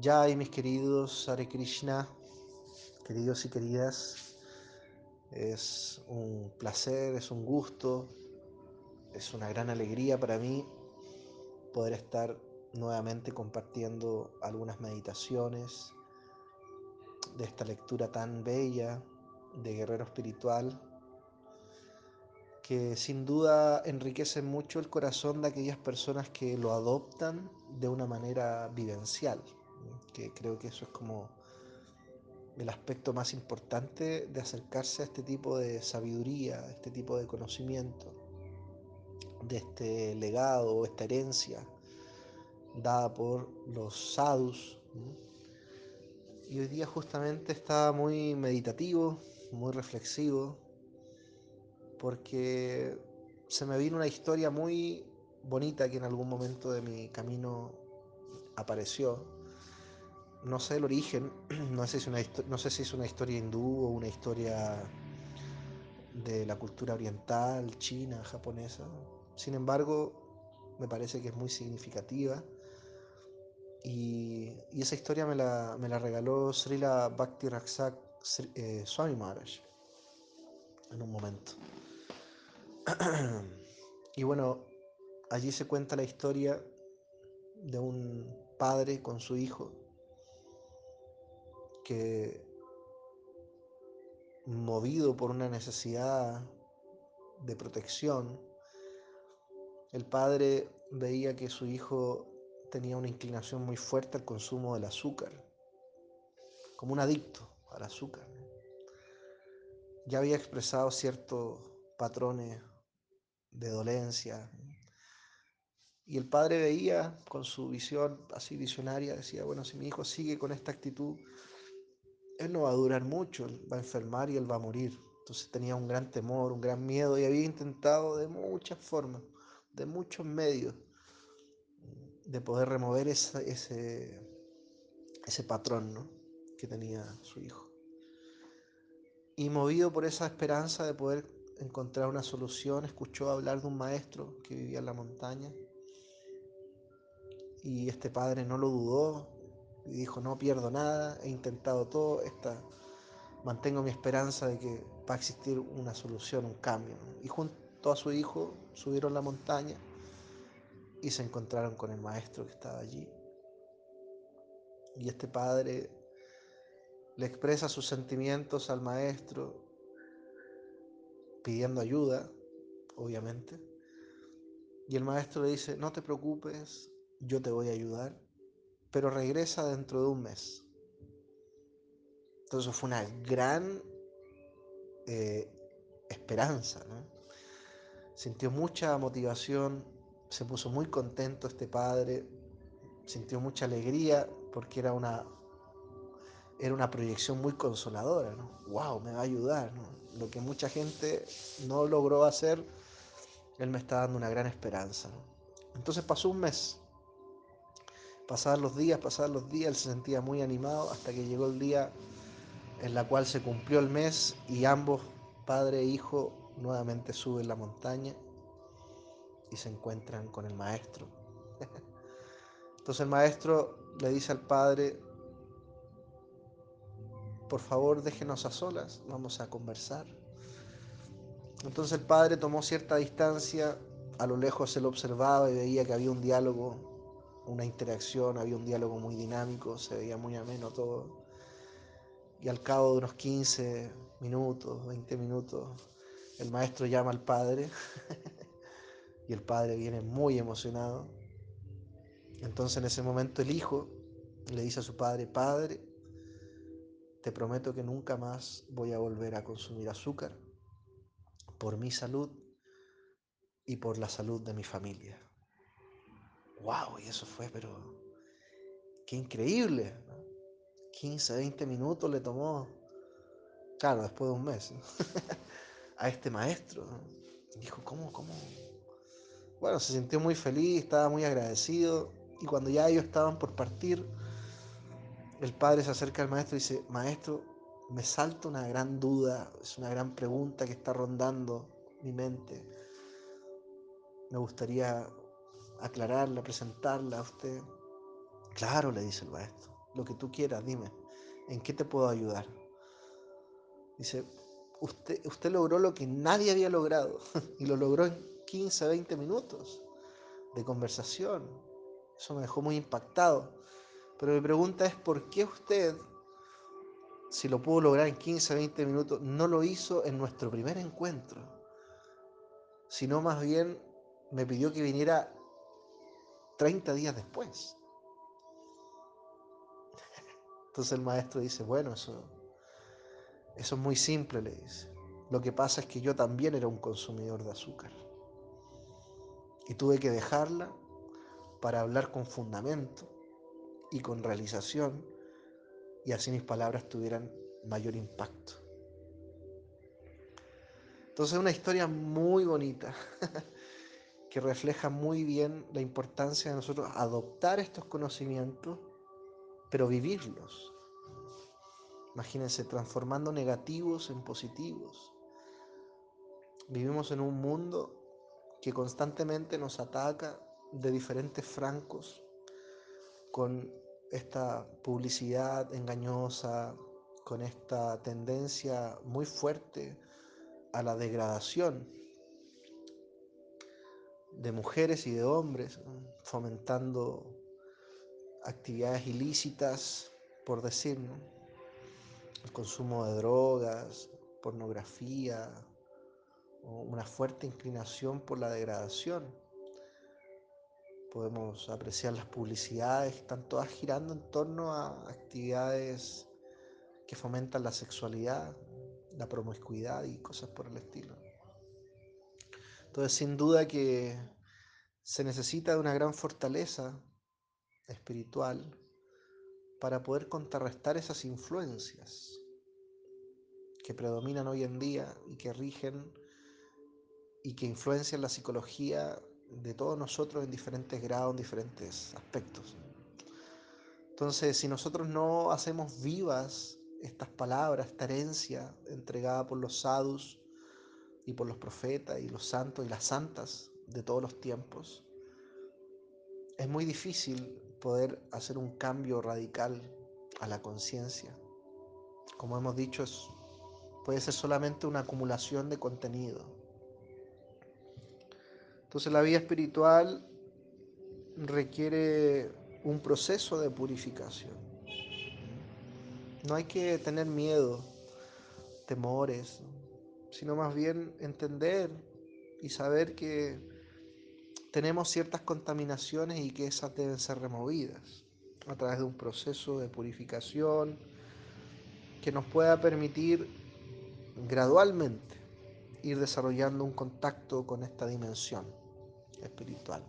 Ya y mis queridos Hare Krishna, queridos y queridas, es un placer, es un gusto, es una gran alegría para mí poder estar nuevamente compartiendo algunas meditaciones de esta lectura tan bella de Guerrero Espiritual que sin duda enriquece mucho el corazón de aquellas personas que lo adoptan de una manera vivencial, que creo que eso es como el aspecto más importante de acercarse a este tipo de sabiduría, a este tipo de conocimiento, de este legado esta herencia dada por los sadhus. Y hoy día justamente estaba muy meditativo, muy reflexivo, porque se me vino una historia muy bonita que en algún momento de mi camino apareció. No sé el origen, no sé si, una, no sé si es una historia hindú o una historia de la cultura oriental, china, japonesa. Sin embargo, me parece que es muy significativa. Y, y esa historia me la, me la regaló Srila Bhakti Raksak eh, Swami Maharaj en un momento. y bueno, allí se cuenta la historia de un padre con su hijo que movido por una necesidad de protección, el padre veía que su hijo tenía una inclinación muy fuerte al consumo del azúcar, como un adicto al azúcar. Ya había expresado ciertos patrones de dolencia. Y el padre veía con su visión así visionaria, decía, bueno, si mi hijo sigue con esta actitud, él no va a durar mucho, él va a enfermar y él va a morir. Entonces tenía un gran temor, un gran miedo y había intentado de muchas formas, de muchos medios, de poder remover ese, ese, patrón ¿no? que tenía su hijo. Y movido por esa esperanza de poder encontrar una solución, escuchó hablar de un maestro que vivía en la montaña. Y este padre no lo dudó y dijo, no pierdo nada, he intentado todo, esta, mantengo mi esperanza de que va a existir una solución, un cambio. Y junto a su hijo subieron la montaña y se encontraron con el maestro que estaba allí. Y este padre le expresa sus sentimientos al maestro pidiendo ayuda, obviamente. Y el maestro le dice, no te preocupes, yo te voy a ayudar, pero regresa dentro de un mes. Entonces fue una gran eh, esperanza. Sintió mucha motivación, se puso muy contento este padre, sintió mucha alegría porque era una, era una proyección muy consoladora, ¿no? ¡Wow! Me va a ayudar, lo que mucha gente no logró hacer, Él me está dando una gran esperanza. Entonces pasó un mes. Pasaban los días, pasaban los días, Él se sentía muy animado hasta que llegó el día en la cual se cumplió el mes y ambos, padre e hijo, nuevamente suben la montaña y se encuentran con el maestro. Entonces el maestro le dice al padre, por favor déjenos a solas, vamos a conversar. Entonces el padre tomó cierta distancia, a lo lejos él observaba y veía que había un diálogo, una interacción, había un diálogo muy dinámico, se veía muy ameno todo. Y al cabo de unos 15 minutos, 20 minutos, el maestro llama al padre y el padre viene muy emocionado. Entonces en ese momento el hijo le dice a su padre, padre, te prometo que nunca más voy a volver a consumir azúcar por mi salud y por la salud de mi familia. ¡Wow! Y eso fue, pero qué increíble. 15, 20 minutos le tomó, claro, después de un mes, a este maestro. Dijo, ¿cómo, cómo? Bueno, se sintió muy feliz, estaba muy agradecido. Y cuando ya ellos estaban por partir, el padre se acerca al maestro y dice, maestro, me salta una gran duda, es una gran pregunta que está rondando mi mente. Me gustaría aclararla, presentarla a usted. Claro, le dice el maestro. lo que tú quieras, dime, ¿en qué te puedo ayudar? Dice, usted, usted logró lo que nadie había logrado y lo logró en 15, 20 minutos de conversación. Eso me dejó muy impactado. Pero mi pregunta es, ¿por qué usted, si lo pudo lograr en 15, 20 minutos, no lo hizo en nuestro primer encuentro? Sino más bien me pidió que viniera 30 días después. Entonces el maestro dice, bueno, eso, eso es muy simple, le dice. Lo que pasa es que yo también era un consumidor de azúcar. Y tuve que dejarla para hablar con fundamento y con realización y así mis palabras tuvieran mayor impacto. Entonces es una historia muy bonita que refleja muy bien la importancia de nosotros adoptar estos conocimientos, pero vivirlos. Imagínense, transformando negativos en positivos. Vivimos en un mundo que constantemente nos ataca de diferentes francos con esta publicidad engañosa, con esta tendencia muy fuerte a la degradación de mujeres y de hombres, fomentando actividades ilícitas, por decir, el consumo de drogas, pornografía, una fuerte inclinación por la degradación. Podemos apreciar las publicidades, están todas girando en torno a actividades que fomentan la sexualidad, la promiscuidad y cosas por el estilo. Entonces, sin duda que se necesita de una gran fortaleza espiritual para poder contrarrestar esas influencias que predominan hoy en día y que rigen y que influencian la psicología de todos nosotros en diferentes grados, en diferentes aspectos. Entonces, si nosotros no hacemos vivas estas palabras, esta herencia entregada por los sadhus y por los profetas y los santos y las santas de todos los tiempos, es muy difícil poder hacer un cambio radical a la conciencia. Como hemos dicho, puede ser solamente una acumulación de contenido. Entonces la vida espiritual requiere un proceso de purificación. No hay que tener miedo, temores, sino más bien entender y saber que tenemos ciertas contaminaciones y que esas deben ser removidas a través de un proceso de purificación que nos pueda permitir gradualmente ir desarrollando un contacto con esta dimensión espiritual.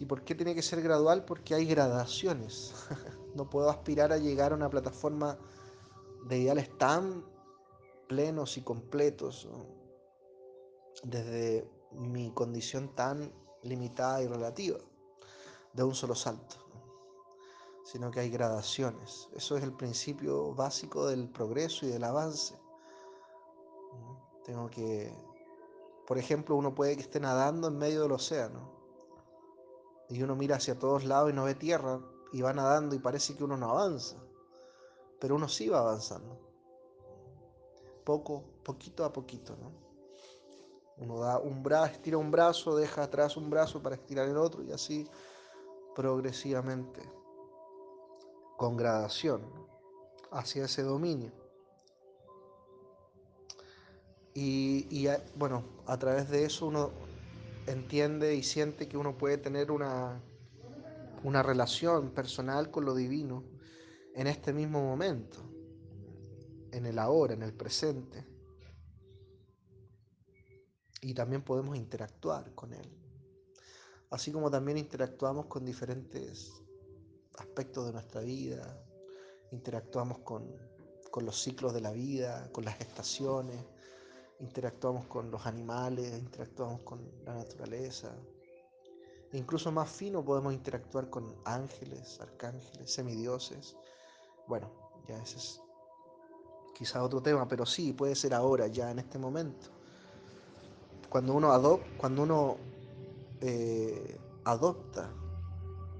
¿Y por qué tiene que ser gradual? Porque hay gradaciones. no puedo aspirar a llegar a una plataforma de ideales tan plenos y completos desde mi condición tan limitada y relativa de un solo salto, sino que hay gradaciones. Eso es el principio básico del progreso y del avance. Tengo que, por ejemplo, uno puede que esté nadando en medio del océano y uno mira hacia todos lados y no ve tierra y va nadando y parece que uno no avanza, pero uno sí va avanzando, poco, poquito a poquito, ¿no? Uno da un brazo, estira un brazo, deja atrás un brazo para estirar el otro y así progresivamente, con gradación, hacia ese dominio. Y, bueno, a través de eso uno entiende y siente que uno puede tener una, una relación personal con lo divino en este mismo momento, en el ahora, en el presente y también podemos interactuar con Él. Así como también interactuamos con diferentes aspectos de nuestra vida, interactuamos con, los ciclos de la vida, con las estaciones, interactuamos con los animales, interactuamos con la naturaleza. E incluso más fino podemos interactuar con ángeles, arcángeles, semidioses. Bueno, ya ese es quizá otro tema, pero sí, puede ser ahora, ya en este momento cuando uno, cuando uno eh, adopta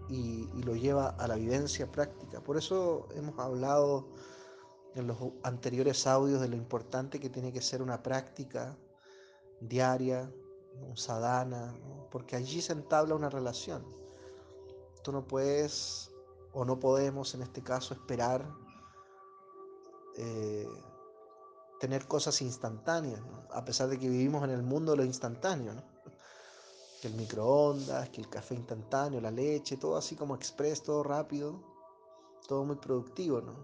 y, lo lleva a la vivencia práctica. Por eso hemos hablado en los anteriores audios de lo importante que tiene que ser una práctica diaria, un sadhana, porque allí se entabla una relación. Tú no puedes o no podemos en este caso esperar eh, tener cosas instantáneas, a pesar de que vivimos en el mundo de lo instantáneo. Que el microondas, que el café instantáneo, la leche, todo así como express, todo rápido, todo muy productivo, ¿no?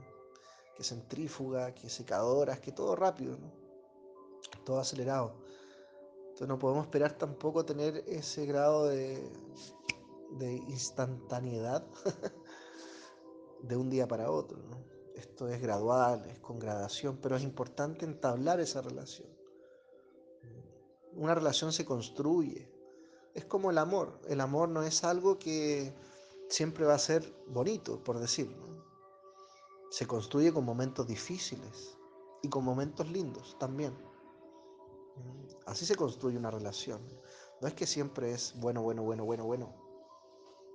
Que centrífuga, que secadoras, que todo rápido, Todo acelerado. Entonces no podemos esperar tampoco tener ese grado de, de instantaneidad de un día para otro, Esto es gradual, es con gradación, pero es importante entablar esa relación. Una relación se construye, es como el amor. El amor no es algo que siempre va a ser bonito, por decirlo. Se construye con momentos difíciles y con momentos lindos también. Así se construye una relación. No es que siempre es bueno, bueno, bueno, bueno, bueno.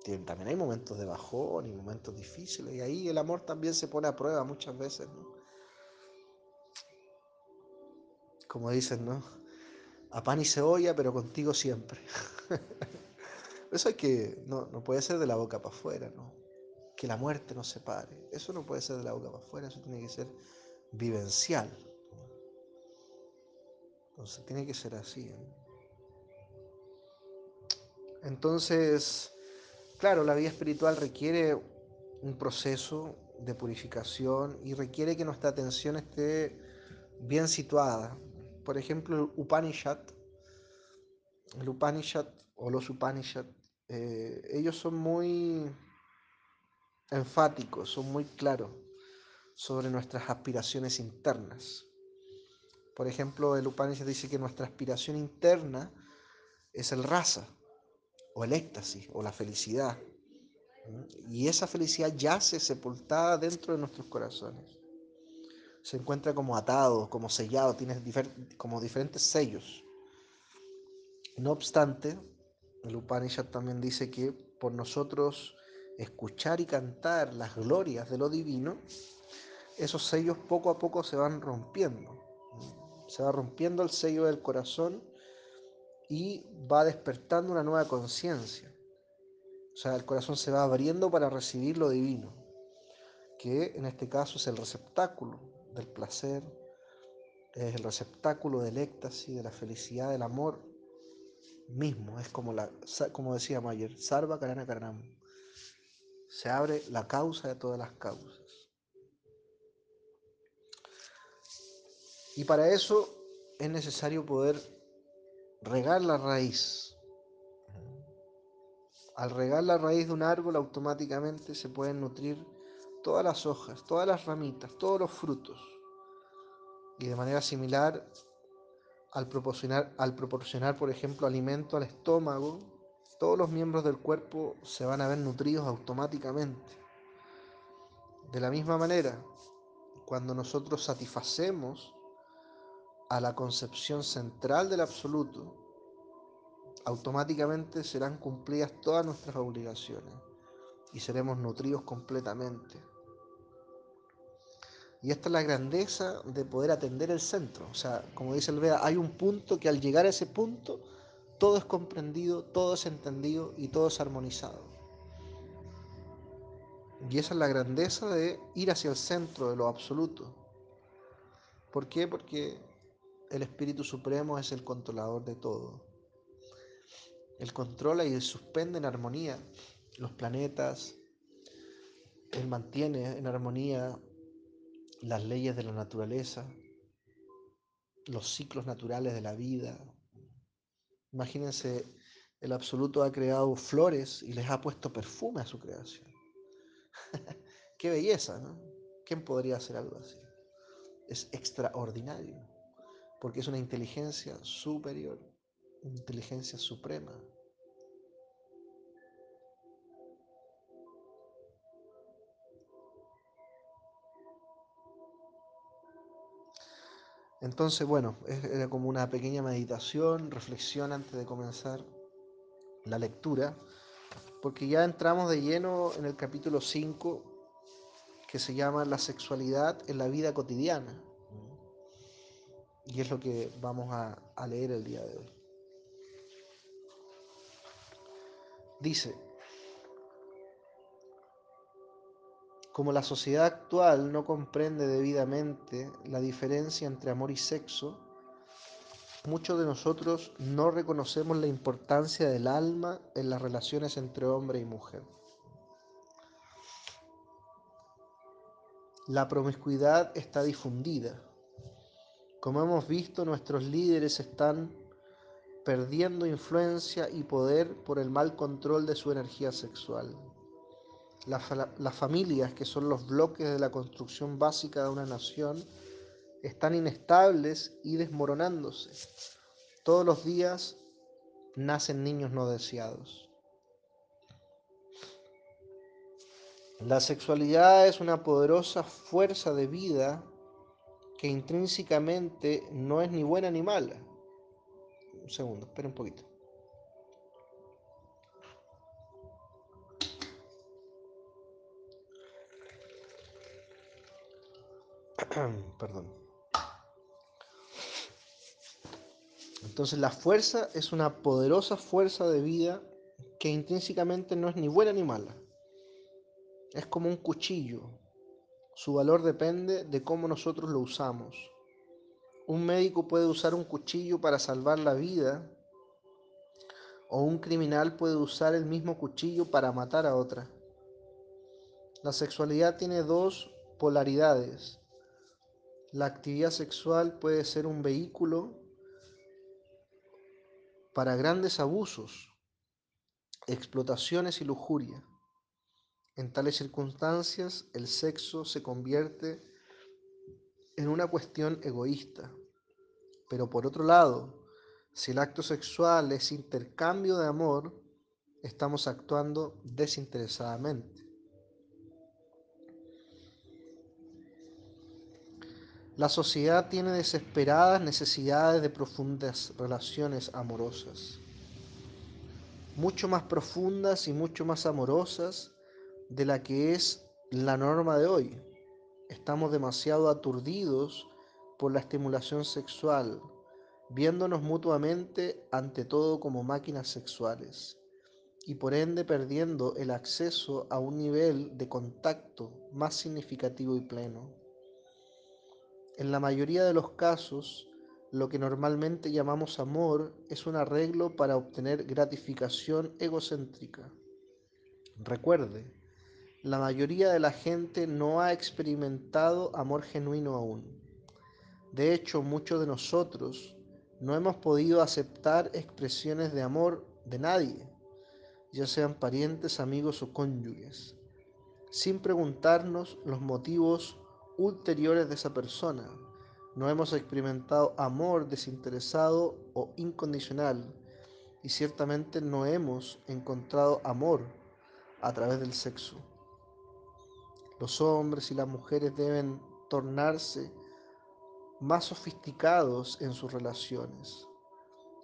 También hay momentos de bajón y momentos difíciles. Y ahí el amor también se pone a prueba muchas veces. Como dicen, ¿no? A pan y cebolla, pero contigo siempre. Eso hay que, no, no puede ser de la boca para afuera, ¿no? Que la muerte nos separe. Eso no puede ser de la boca para afuera, eso tiene que ser vivencial. Entonces tiene que ser así. Entonces, claro, la vida espiritual requiere un proceso de purificación y requiere que nuestra atención esté bien situada. Por ejemplo, el Upanishad, el Upanishad o los Upanishad, eh, ellos son muy enfáticos, son muy claros sobre nuestras aspiraciones internas. Por ejemplo, el Upanishad dice que nuestra aspiración interna es el rasa, o el éxtasis, o la felicidad. Y esa felicidad yace sepultada dentro de nuestros corazones. Se encuentra como atado, como sellado, tiene como diferentes sellos. No obstante, el Upanishad también dice que por nosotros escuchar y cantar las glorias de lo divino, esos sellos poco a poco se van rompiendo. Se va rompiendo el sello del corazón y va despertando una nueva conciencia. O sea, el corazón se va abriendo para recibir lo divino, que en este caso es el receptáculo del placer, es el receptáculo del éxtasis, de la felicidad, del amor mismo. Es como, la, como decía Mayer, Sarva Karana Karanam. Se abre la causa de todas las causas. Y para eso es necesario poder regar la raíz. Al regar la raíz de un árbol automáticamente se pueden nutrir todas las hojas, todas las ramitas, todos los frutos. Y de manera similar al proporcionar, al proporcionar, por ejemplo, alimento al estómago, todos los miembros del cuerpo se van a ver nutridos automáticamente. De la misma manera, cuando nosotros satisfacemos a la concepción central del absoluto, automáticamente serán cumplidas todas nuestras obligaciones y seremos nutridos completamente. Y esta es la grandeza de poder atender el centro. O sea, como dice el Veda, hay un punto que al llegar a ese punto, todo es comprendido, todo es entendido y todo es armonizado. Y esa es la grandeza de ir hacia el centro de lo absoluto. ¿Por qué? Porque el Espíritu Supremo es el controlador de todo. Él controla y suspende en armonía los planetas. Él mantiene en armonía las leyes de la naturaleza, los ciclos naturales de la vida. Imagínense, el absoluto ha creado flores y les ha puesto perfume a su creación. Qué belleza, ¿no? ¿Quién podría hacer algo así? Es extraordinario, porque es una inteligencia superior, inteligencia suprema. Entonces, bueno, era como una pequeña meditación, reflexión antes de comenzar la lectura. porque ya entramos de lleno en el capítulo 5 que se llama La sexualidad en la vida cotidiana. Y es lo que vamos a, leer el día de hoy. Dice, como la sociedad actual no comprende debidamente la diferencia entre amor y sexo, muchos de nosotros no reconocemos la importancia del alma en las relaciones entre hombre y mujer. La promiscuidad está difundida. Como hemos visto, nuestros líderes están perdiendo influencia y poder por el mal control de su energía sexual. Las, familias, que son los bloques de la construcción básica de una nación, están inestables y desmoronándose. Todos los días nacen niños no deseados. La sexualidad es una poderosa fuerza de vida que intrínsecamente no es ni buena ni mala. Un segundo, espera un poquito. Perdón. Entonces la fuerza es una poderosa fuerza de vida que intrínsecamente no es ni buena ni mala. Es como un cuchillo. Su valor depende de cómo nosotros lo usamos. Un médico puede usar un cuchillo para salvar la vida o un criminal puede usar el mismo cuchillo para matar a otra. La sexualidad tiene dos polaridades. La actividad sexual puede ser un vehículo para grandes abusos, explotaciones y lujuria. En tales circunstancias, el sexo se convierte en una cuestión egoísta. Pero por otro lado, si el acto sexual es intercambio de amor, estamos actuando desinteresadamente. La sociedad tiene desesperadas necesidades de profundas relaciones amorosas, mucho más profundas y mucho más amorosas de la que es la norma de hoy. Estamos demasiado aturdidos por la estimulación sexual, viéndonos mutuamente ante todo como máquinas sexuales y por ende perdiendo el acceso a un nivel de contacto más significativo y pleno. En la mayoría de los casos, lo que normalmente llamamos amor es un arreglo para obtener gratificación egocéntrica. Recuerde, la mayoría de la gente no ha experimentado amor genuino aún. De hecho, muchos de nosotros no hemos podido aceptar expresiones de amor de nadie, ya sean parientes, amigos o cónyuges, sin preguntarnos los motivos ulteriores de esa persona. No hemos experimentado amor desinteresado o incondicional y ciertamente no hemos encontrado amor a través del sexo. Los hombres y las mujeres deben tornarse más sofisticados en sus relaciones.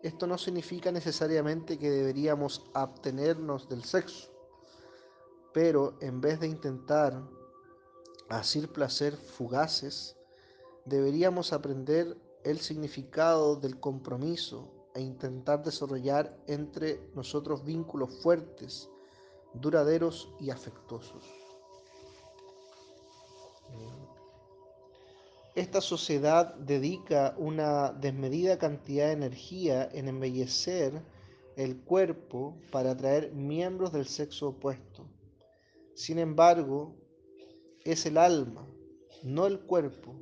Esto no significa necesariamente que deberíamos abstenernos del sexo, pero en vez de intentar asir placer fugaces, deberíamos aprender el significado del compromiso e intentar desarrollar entre nosotros vínculos fuertes, duraderos y afectuosos. Esta sociedad dedica una desmedida cantidad de energía en embellecer el cuerpo para atraer miembros del sexo opuesto. Sin embargo, es el alma, no el cuerpo,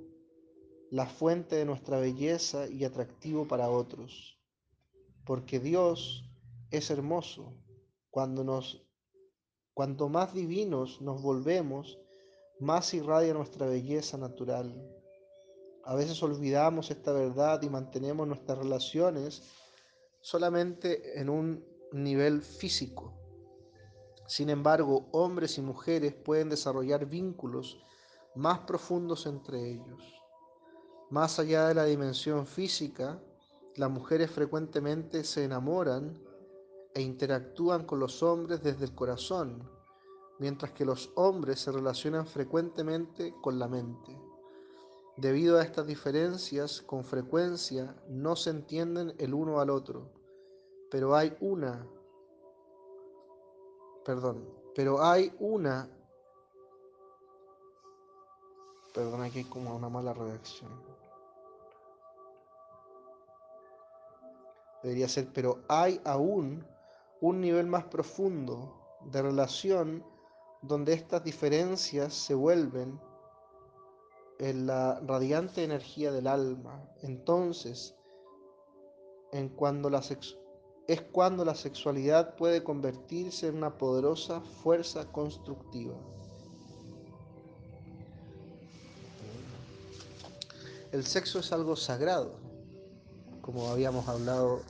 la fuente de nuestra belleza y atractivo para otros. Porque Dios es hermoso. Cuando nos cuanto más divinos nos volvemos, más irradia nuestra belleza natural. A veces olvidamos esta verdad y mantenemos nuestras relaciones solamente en un nivel físico. Sin embargo, hombres y mujeres pueden desarrollar vínculos más profundos entre ellos. Más allá de la dimensión física, las mujeres frecuentemente se enamoran e interactúan con los hombres desde el corazón, mientras que los hombres se relacionan frecuentemente con la mente. Debido a estas diferencias, con frecuencia no se entienden el uno al otro, pero hay una, perdón, pero hay una, perdón, aquí hay como una mala redacción. Debería ser, pero hay aún un nivel más profundo de relación donde estas diferencias se vuelven en la radiante energía del alma. Entonces, en cuando la es cuando la sexualidad puede convertirse en una poderosa fuerza constructiva. El sexo es algo sagrado, como habíamos hablado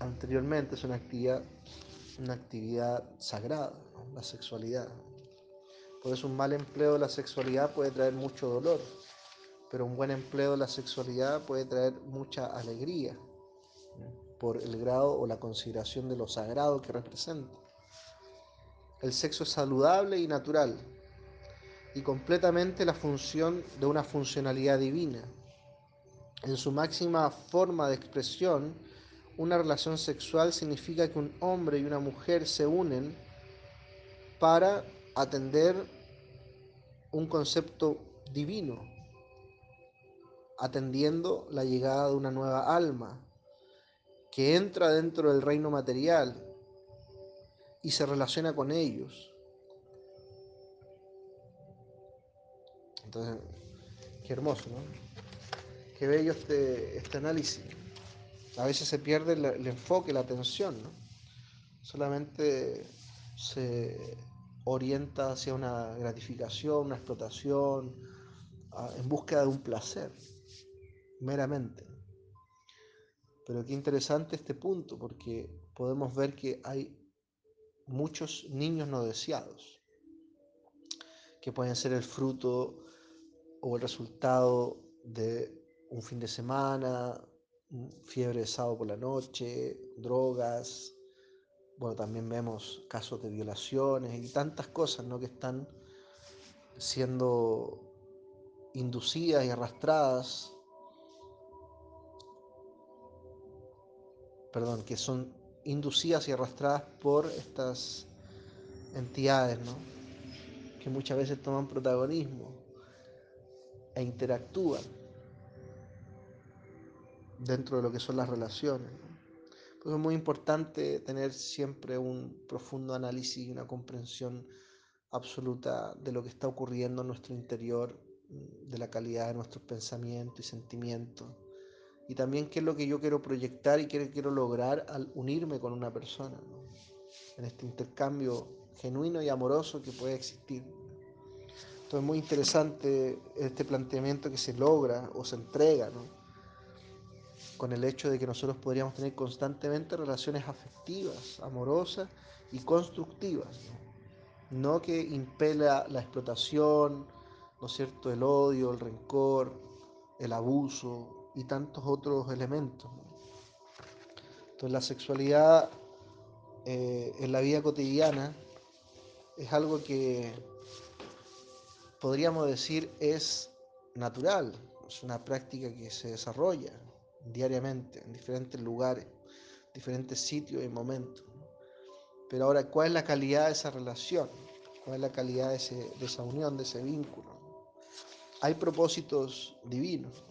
anteriormente, es una actividad, una actividad sagrada, la sexualidad. Por eso un mal empleo de la sexualidad puede traer mucho dolor, pero un buen empleo de la sexualidad puede traer mucha alegría por el grado o la consideración de lo sagrado que representa. El sexo es saludable y natural y completamente la función de una funcionalidad divina. En su máxima forma de expresión, una relación sexual significa que un hombre y una mujer se unen para atender un concepto divino, atendiendo la llegada de una nueva alma que entra dentro del reino material y se relaciona con ellos. Entonces, qué hermoso, ¿no? Qué bello este, este análisis a veces se pierde el, enfoque, la atención, ¿no? Solamente se orienta hacia una gratificación, una explotación, en búsqueda de un placer, meramente. Pero qué interesante este punto, porque podemos ver que hay muchos niños no deseados, que pueden ser el fruto o el resultado de un fin de semana, fiebre de sábado por la noche, drogas, bueno, también vemos casos de violaciones y tantas cosas ¿no? que están siendo inducidas y arrastradas, perdón, que son inducidas y arrastradas por estas entidades, ¿no? que muchas veces toman protagonismo e interactúan dentro de lo que son las relaciones. Es muy importante tener siempre un profundo análisis y una comprensión absoluta de lo que está ocurriendo en nuestro interior, de la calidad de nuestros pensamientos y sentimientos, y también qué es lo que yo quiero proyectar y qué quiero lograr al unirme con una persona, en este intercambio genuino y amoroso que puede existir. Entonces es muy interesante este planteamiento que se logra o se entrega, ¿no? Con el hecho de que nosotros podríamos tener constantemente relaciones afectivas, amorosas y constructivas, no, que impela la explotación, ¿no es cierto?, el odio, el rencor, el abuso y tantos otros elementos. Entonces la sexualidad eh, en la vida cotidiana es algo que podríamos decir es natural, es una práctica que se desarrolla, diariamente, en diferentes lugares, diferentes sitios y momentos. Pero ahora, ¿cuál es la calidad de esa relación? ¿Cuál es la calidad de, esa unión, de ese vínculo? Hay propósitos divinos,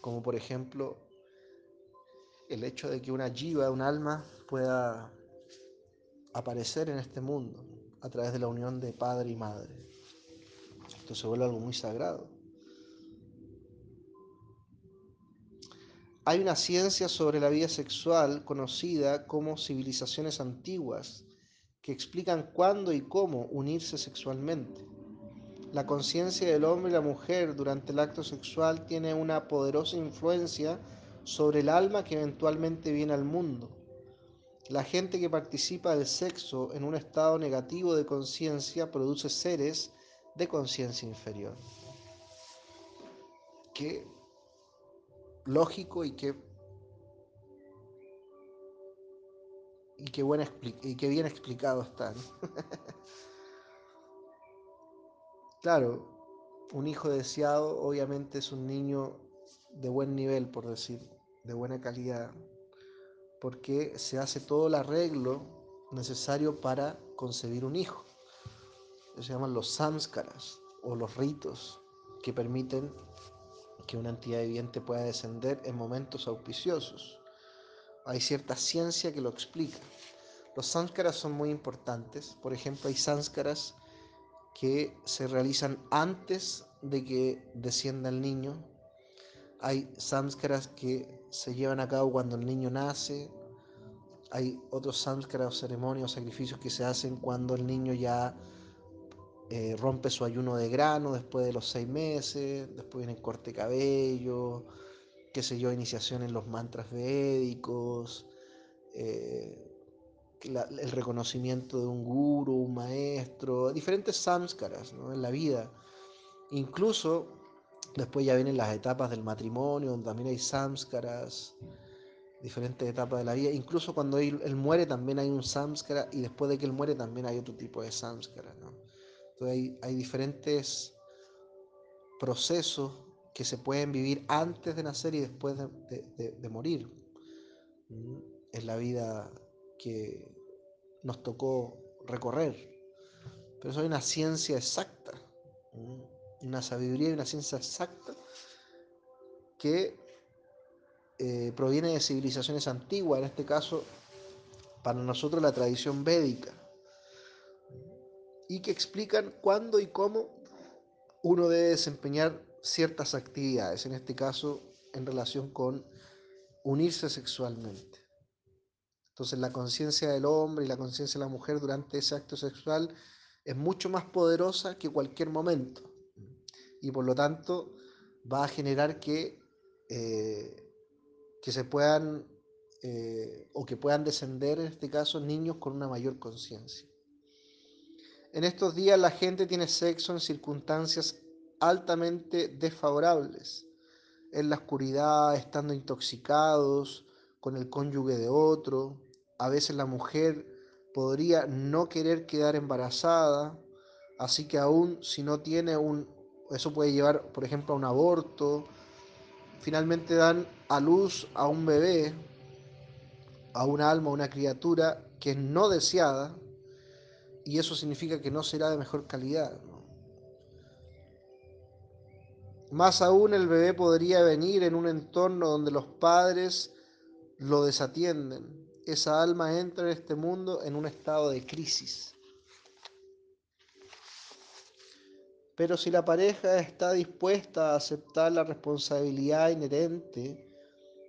como por ejemplo el hecho de que una jiva, un alma, pueda aparecer en este mundo a través de la unión de padre y madre. Esto se vuelve algo muy sagrado. Hay una ciencia sobre la vida sexual conocida como civilizaciones antiguas que explican cuándo y cómo unirse sexualmente. La conciencia del hombre y la mujer durante el acto sexual tiene una poderosa influencia sobre el alma que eventualmente viene al mundo. La gente que participa del sexo en un estado negativo de conciencia produce seres de conciencia inferior. Que lógico y qué y qué, bien explicado está. claro, un hijo deseado obviamente es un niño de buen nivel, por decir, de buena calidad, porque se hace todo el arreglo necesario para concebir un hijo. Se llaman los samskaras o los ritos que permiten que una entidad viviente pueda descender en momentos auspiciosos. Hay cierta ciencia que lo explica. Los samskaras son muy importantes. Por ejemplo, hay samskaras que se realizan antes de que descienda el niño. Hay samskaras que se llevan a cabo cuando el niño nace. Hay otros samskaras o ceremonias o sacrificios que se hacen cuando el niño ya eh, rompe su ayuno de grano después de los seis meses, después viene el corte cabello, qué sé yo, iniciación en los mantras védicos, eh, el reconocimiento de un guru, un maestro, diferentes samskaras en la vida. Incluso después ya vienen las etapas del matrimonio, donde también hay samskaras, diferentes etapas de la vida. Incluso cuando él, muere también hay un samskara y después de que él muere también hay otro tipo de samskara. Entonces hay, diferentes procesos que se pueden vivir antes de nacer y después de, morir. en la vida que nos tocó recorrer. Pero eso hay una ciencia exacta, una sabiduría y una ciencia exacta que eh, proviene de civilizaciones antiguas, en este caso para nosotros la tradición védica y que explican cuándo y cómo uno debe desempeñar ciertas actividades, en este caso en relación con unirse sexualmente. Entonces la conciencia del hombre y la conciencia de la mujer durante ese acto sexual es mucho más poderosa que cualquier momento y por lo tanto va a generar que, eh, que se puedan eh, o que puedan descender en este caso niños con una mayor conciencia. En estos días la gente tiene sexo en circunstancias altamente desfavorables, en la oscuridad, estando intoxicados, con el cónyuge de otro. A veces la mujer podría no querer quedar embarazada, así que aún si no tiene un, eso puede llevar, por ejemplo, a un aborto. Finalmente dan a luz a un bebé, a un alma, a una criatura que es no deseada, y eso significa que no será de mejor calidad. Más aún el bebé podría venir en un entorno donde los padres lo desatienden. Esa alma entra en este mundo en un estado de crisis. Pero si la pareja está dispuesta a aceptar la responsabilidad inherente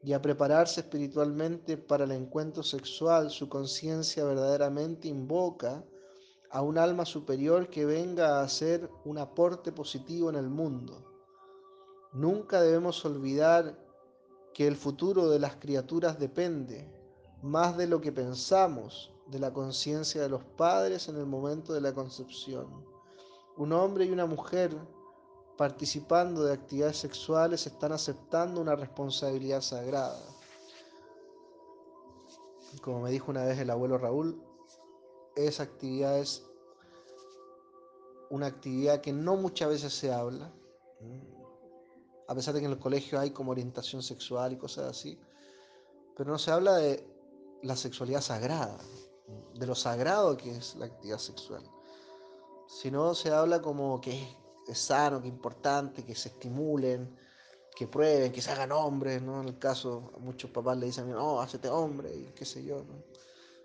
y a prepararse espiritualmente para el encuentro sexual, su conciencia verdaderamente invoca a un alma superior que venga a hacer un aporte positivo en el mundo. Nunca debemos olvidar que el futuro de las criaturas depende más de lo que pensamos de la conciencia de los padres en el momento de la concepción. Un hombre y una mujer participando de actividades sexuales están aceptando una responsabilidad sagrada. Como me dijo una vez el abuelo Raúl, esa actividad es una actividad que no muchas veces se habla, a pesar de que en el colegio hay como orientación sexual y cosas así, pero no se habla de la sexualidad sagrada, de lo sagrado que es la actividad sexual, sino se habla como que es sano, que es importante, que se estimulen, que prueben, que se hagan hombres, ¿no? En el caso, muchos papás le dicen, no, hacete hombre, y qué sé yo, ¿no?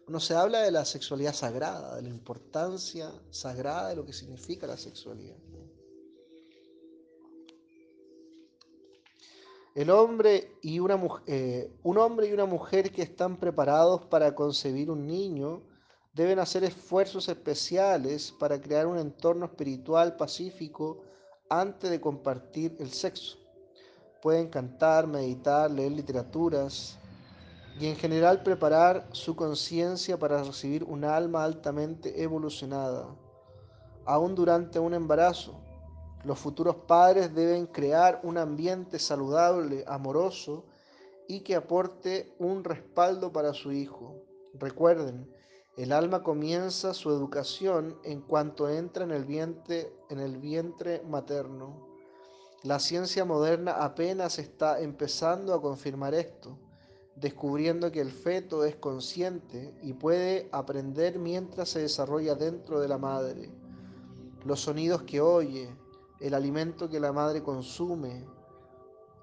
No se habla de la sexualidad sagrada, de la importancia sagrada de lo que significa la sexualidad. El hombre y una eh, un hombre y una mujer que están preparados para concebir un niño deben hacer esfuerzos especiales para crear un entorno espiritual pacífico antes de compartir el sexo. Pueden cantar, meditar, leer literaturas, y en general preparar su conciencia para recibir un alma altamente evolucionada. Aún durante un embarazo, los futuros padres deben crear un ambiente saludable, amoroso y que aporte un respaldo para su hijo. Recuerden, el alma comienza su educación en cuanto entra en el vientre, en el vientre materno. La ciencia moderna apenas está empezando a confirmar esto, descubriendo que el feto es consciente y puede aprender mientras se desarrolla dentro de la madre. Los sonidos que oye, el alimento que la madre consume,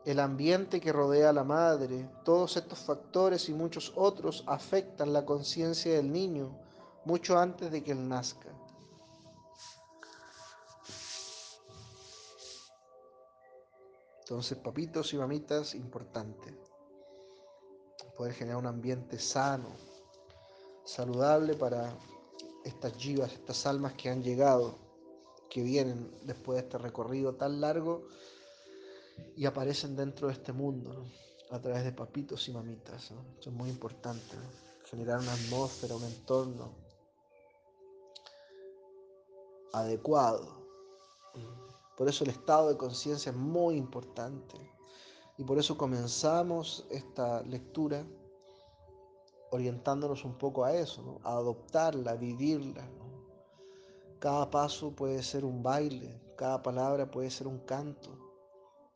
el ambiente que rodea a la madre, todos estos factores y muchos otros afectan la conciencia del niño mucho antes de que él nazca. Entonces, papitos y mamitas, importante poder generar un ambiente sano, saludable para estas yivas, estas almas que han llegado, que vienen después de este recorrido tan largo y aparecen dentro de este mundo, a través de papitos y mamitas. Eso es muy importante, generar una atmósfera, un entorno adecuado. Por eso el estado de conciencia es muy importante. Y por eso comenzamos esta lectura orientándonos un poco a eso, a adoptarla, a vivirla. Cada paso puede ser un baile, cada palabra puede ser un canto,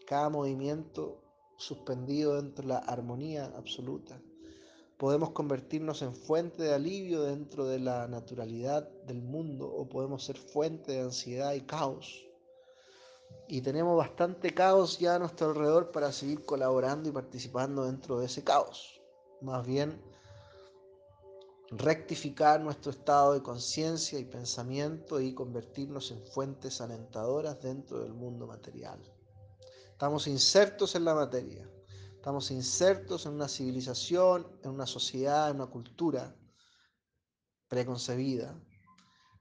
cada movimiento suspendido dentro de la armonía absoluta. Podemos convertirnos en fuente de alivio dentro de la naturalidad del mundo o podemos ser fuente de ansiedad y caos. Y tenemos bastante caos ya a nuestro alrededor para seguir colaborando y participando dentro de ese caos. Más bien, rectificar nuestro estado de conciencia y pensamiento y convertirnos en fuentes alentadoras dentro del mundo material. Estamos insertos en la materia, estamos insertos en una civilización, en una sociedad, en una cultura preconcebida.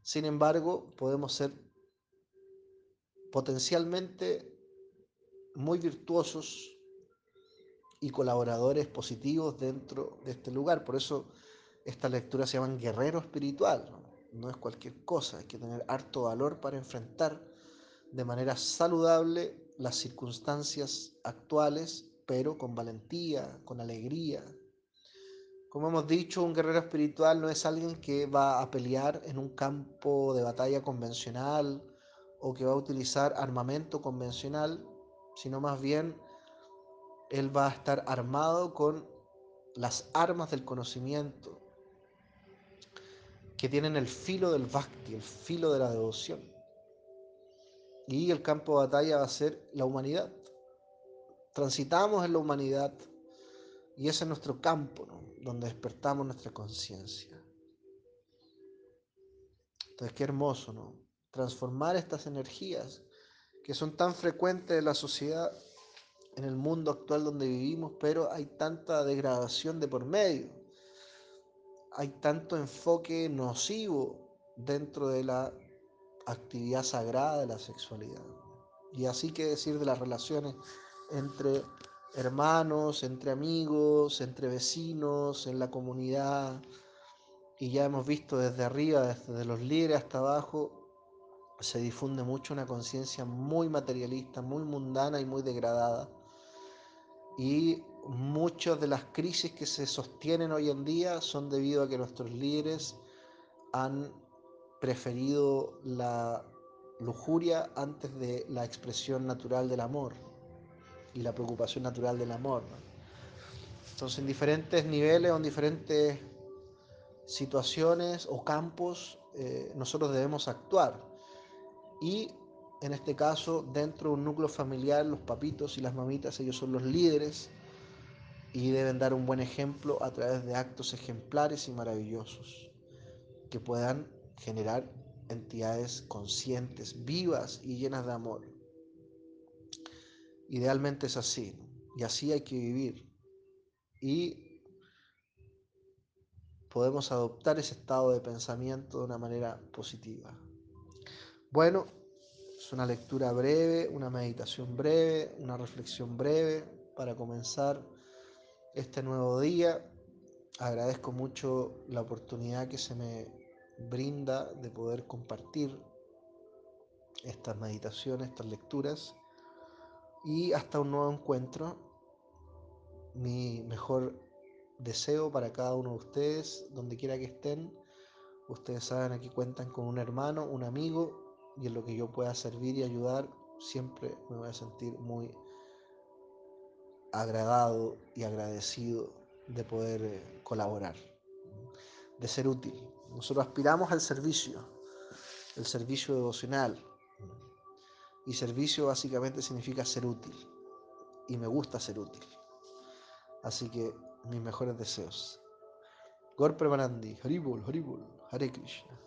Sin embargo, podemos ser potencialmente muy virtuosos y colaboradores positivos dentro de este lugar. Por eso esta lectura se llama guerrero espiritual. ¿no? no es cualquier cosa, hay que tener harto valor para enfrentar de manera saludable las circunstancias actuales, pero con valentía, con alegría. Como hemos dicho, un guerrero espiritual no es alguien que va a pelear en un campo de batalla convencional o que va a utilizar armamento convencional, sino más bien él va a estar armado con las armas del conocimiento que tienen el filo del bhakti, el filo de la devoción. Y el campo de batalla va a ser la humanidad. Transitamos en la humanidad y ese es nuestro campo, donde despertamos nuestra conciencia. Entonces, qué hermoso, ¿no? Transformar estas energías que son tan frecuentes en la sociedad, en el mundo actual donde vivimos, pero hay tanta degradación de por medio, hay tanto enfoque nocivo dentro de la actividad sagrada de la sexualidad. Y así que decir de las relaciones entre hermanos, entre amigos, entre vecinos, en la comunidad. Y ya hemos visto desde arriba, desde los líderes hasta abajo, se difunde mucho una conciencia muy materialista, muy mundana y muy degradada. Y muchas de las crisis que se sostienen hoy en día son debido a que nuestros líderes han preferido la lujuria antes de la expresión natural del amor y la preocupación natural del amor. Entonces, en diferentes niveles o en diferentes situaciones o campos, eh, nosotros debemos actuar y en este caso, dentro de un núcleo familiar, los papitos y las mamitas, ellos son los líderes y deben dar un buen ejemplo a través de actos ejemplares y maravillosos que puedan generar entidades conscientes, vivas y llenas de amor. Idealmente es así, y así hay que vivir. Y podemos adoptar ese estado de pensamiento de una manera positiva. Bueno, es una lectura breve, una meditación breve, una reflexión breve para comenzar este nuevo día. Agradezco mucho la oportunidad que se me brinda de poder compartir estas meditaciones, estas lecturas. Y hasta un nuevo encuentro. Mi mejor deseo para cada uno de ustedes, donde quiera que estén. Ustedes saben, aquí cuentan con un hermano, un amigo, y en lo que yo pueda servir y ayudar, siempre me voy a sentir muy agradado y agradecido de poder eh, colaborar, de ser útil. Nosotros aspiramos al servicio, el servicio devocional. Y servicio básicamente significa ser útil. Y me gusta ser útil. Así que mis mejores deseos. Gor Premanandi, Haribol, Haribol, Hare Krishna.